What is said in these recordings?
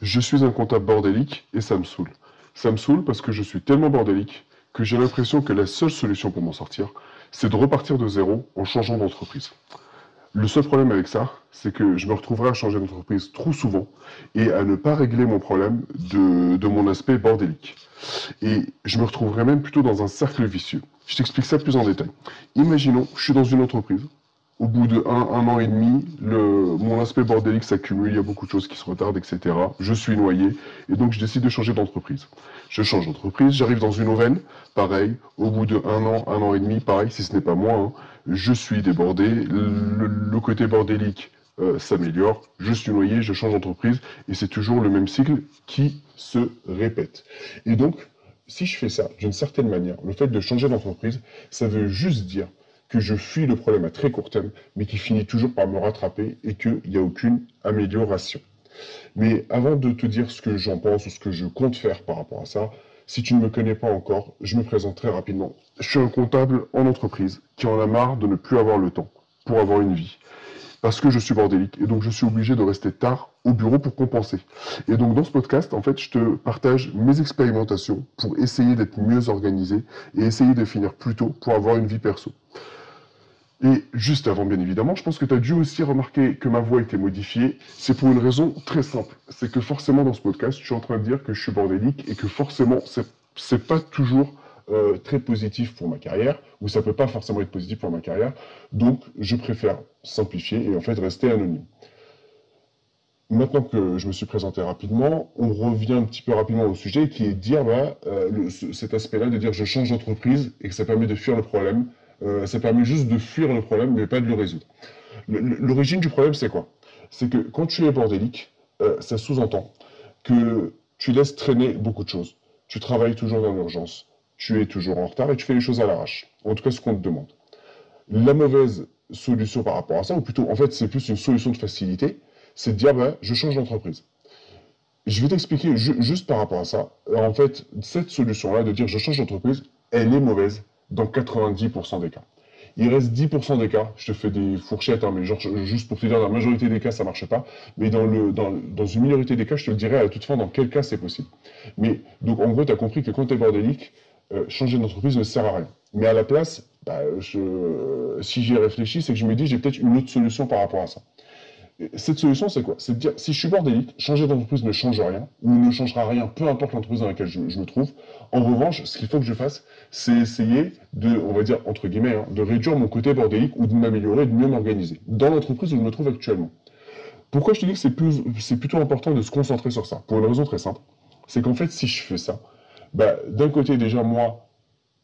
Je suis un comptable bordélique et ça me saoule. Ça me saoule parce que je suis tellement bordélique que j'ai l'impression que la seule solution pour m'en sortir, c'est de repartir de zéro en changeant d'entreprise. Le seul problème avec ça, c'est que je me retrouverai à changer d'entreprise trop souvent et à ne pas régler mon problème de, de mon aspect bordélique. Et je me retrouverai même plutôt dans un cercle vicieux. Je t'explique ça plus en détail. Imaginons, je suis dans une entreprise, au bout de un, an et demi, mon aspect bordélique s'accumule, il y a beaucoup de choses qui se retardent, etc. Je suis noyé, et donc je décide de changer d'entreprise. Je change d'entreprise, j'arrive dans une aubaine, pareil, au bout de un an, un an et demi, pareil, si ce n'est pas moi, hein, je suis débordé, le, le côté bordélique euh, s'améliore, je suis noyé, je change d'entreprise, et c'est toujours le même cycle qui se répète. Et donc, si je fais ça d'une certaine manière, le fait de changer d'entreprise, ça veut juste dire que je fuis le problème à très court terme, mais qui finit toujours par me rattraper et qu'il n'y a aucune amélioration. Mais avant de te dire ce que j'en pense ou ce que je compte faire par rapport à ça, si tu ne me connais pas encore, je me présente très rapidement. Je suis un comptable en entreprise qui en a marre de ne plus avoir le temps pour avoir une vie parce que je suis bordélique et donc je suis obligé de rester tard au bureau pour compenser. Et donc dans ce podcast, en fait, je te partage mes expérimentations pour essayer d'être mieux organisé et essayer de finir plus tôt pour avoir une vie perso. Et juste avant, bien évidemment, je pense que tu as dû aussi remarquer que ma voix était modifiée. C'est pour une raison très simple. C'est que forcément, dans ce podcast, je suis en train de dire que je suis bordélique et que forcément, c'est pas toujours euh, très positif pour ma carrière, ou ça peut pas forcément être positif pour ma carrière. Donc, je préfère simplifier et en fait rester anonyme. Maintenant que je me suis présenté rapidement, on revient un petit peu rapidement au sujet qui est de dire bah, euh, cet aspect-là, de dire je change d'entreprise et que ça permet de fuir le problème. Euh, ça permet juste de fuir le problème, mais pas de le résoudre. L'origine du problème, c'est quoi? C'est que quand tu es bordélique, euh, ça sous-entend que tu laisses traîner beaucoup de choses. Tu travailles toujours dans l'urgence, tu es toujours en retard et tu fais les choses à l'arrache. En tout cas, ce qu'on te demande. La mauvaise solution par rapport à ça, ou plutôt, en fait, c'est plus une solution de facilité, c'est de dire, bah, je change d'entreprise. Je vais t'expliquer juste par rapport à ça. En fait, cette solution-là, de dire je change d'entreprise, elle est mauvaise dans 90% des cas. Il reste 10% des cas, je te fais des fourchettes, hein, mais juste pour te dire, dans la majorité des cas, ça marche pas. Mais dans, le, dans, dans une minorité des cas, je te le dirai à toute fin dans quel cas c'est possible. Mais donc, en gros, tu as compris que quand tu es bordélique, euh, changer d'entreprise ne sert à rien. Mais à la place, bah, si j'y réfléchi, c'est que je me dis, j'ai peut-être une autre solution par rapport à ça. Cette solution, c'est quoi? C'est de dire, si je suis bordélique, changer d'entreprise ne change rien, ou ne changera rien, peu importe l'entreprise dans laquelle je, me trouve. En revanche, ce qu'il faut que je fasse, c'est essayer de, on va dire, entre guillemets, hein, de réduire mon côté bordélique ou de m'améliorer, de mieux m'organiser, dans l'entreprise où je me trouve actuellement. Pourquoi je te dis que c'est, plutôt important de se concentrer sur ça? Pour une raison très simple. C'est qu'en fait, si je fais ça, bah, d'un côté, déjà, moi,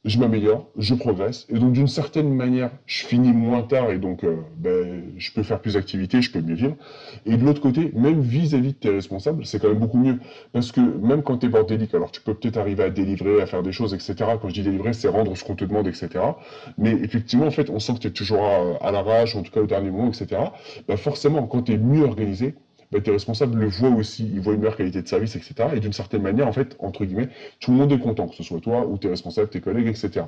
je m'améliore, je progresse, et donc d'une certaine manière, je finis moins tard, et donc euh, ben, je peux faire plus d'activités, je peux mieux vivre. Et de l'autre côté, même vis-à-vis de tes responsables, c'est quand même beaucoup mieux. Parce que même quand tu es bordélique, alors tu peux peut-être arriver à délivrer, à faire des choses, etc. Quand je dis délivrer, c'est rendre ce qu'on te demande, etc. Mais effectivement, en fait, on sent que tu es toujours à, à l'arrache, en tout cas au dernier moment, etc. Ben forcément, quand tu es mieux organisé, bah, tes responsables le voient aussi, ils voient une meilleure qualité de service, etc. Et d'une certaine manière, en fait, entre guillemets, tout le monde est content, que ce soit toi ou tes responsables, tes collègues, etc.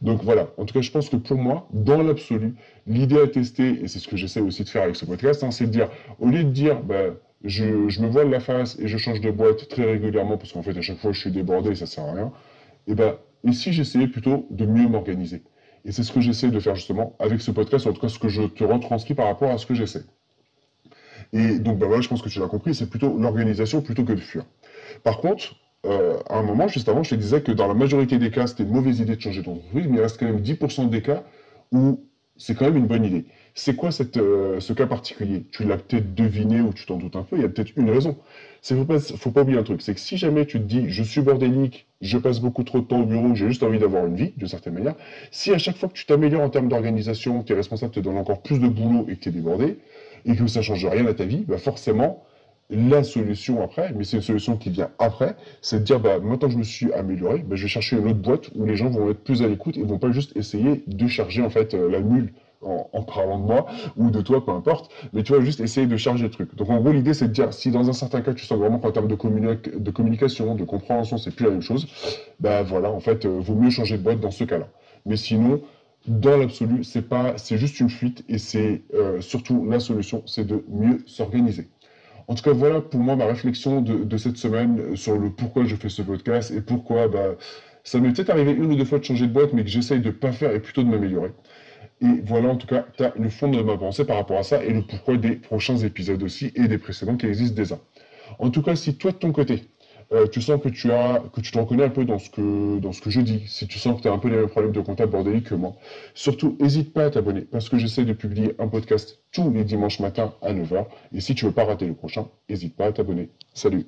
Donc voilà, en tout cas, je pense que pour moi, dans l'absolu, l'idée à tester, et c'est ce que j'essaie aussi de faire avec ce podcast, hein, c'est de dire, au lieu de dire, bah, je, me voile la face et je change de boîte très régulièrement, parce qu'en fait, à chaque fois, je suis débordé et ça sert à rien, et ben, ici, j'essayais plutôt de mieux m'organiser? Et c'est ce que j'essaie de faire justement avec ce podcast, en tout cas, ce que je te retranscris par rapport à ce que j'essaie. Et donc, ben voilà, je pense que tu l'as compris, c'est plutôt l'organisation plutôt que de fuir. Par contre, euh, à un moment, juste avant, je te disais que dans la majorité des cas, c'était une mauvaise idée de changer d'entreprise, mais il reste quand même 10% des cas où c'est quand même une bonne idée. C'est quoi euh, ce cas particulier? Tu l'as peut-être deviné ou tu t'en doutes un peu, il y a peut-être une raison. Il ne faut faut pas oublier un truc, c'est que si jamais tu te dis, je suis bordélique, je passe beaucoup trop de temps au bureau, j'ai juste envie d'avoir une vie, d'une certaine manière, si à chaque fois que tu t'améliores en termes d'organisation, tes responsables te donnent encore plus de boulot et que tu es débordé, et que ça ne change rien à ta vie, bah forcément, la solution après, mais c'est une solution qui vient après, c'est de dire, bah, maintenant que je me suis amélioré, bah, je vais chercher une autre boîte où les gens vont être plus à l'écoute et vont pas juste essayer de charger en fait euh, la mule en, parlant de moi ou de toi, peu importe, mais tu vas juste essayer de charger le truc. Donc en gros, l'idée c'est de dire, si dans un certain cas tu sens vraiment qu'en termes de, de communication, de compréhension, c'est plus la même chose, bah voilà, en fait, euh, vaut mieux changer de boîte dans ce cas-là. Mais sinon, dans l'absolu, c'est pas, c'est juste une fuite et c'est euh, surtout la solution, c'est de mieux s'organiser. En tout cas, voilà pour moi ma réflexion de, cette semaine sur le pourquoi je fais ce podcast et pourquoi bah, ça m'est peut-être arrivé une ou deux fois de changer de boîte, mais que j'essaye de ne pas faire et plutôt de m'améliorer. Et voilà, en tout cas, tu as le fond de ma pensée par rapport à ça et le pourquoi des prochains épisodes aussi et des précédents qui existent déjà. En tout cas, si toi de ton côté, euh, tu sens que tu as, que tu te reconnais un peu dans ce que, dans ce que je dis, si tu sens que tu as un peu les mêmes problèmes de comptable bordélique que moi, surtout n'hésite pas à t'abonner parce que j'essaie de publier un podcast tous les dimanches matins à 9h. Et si tu veux pas rater le prochain, n'hésite pas à t'abonner. Salut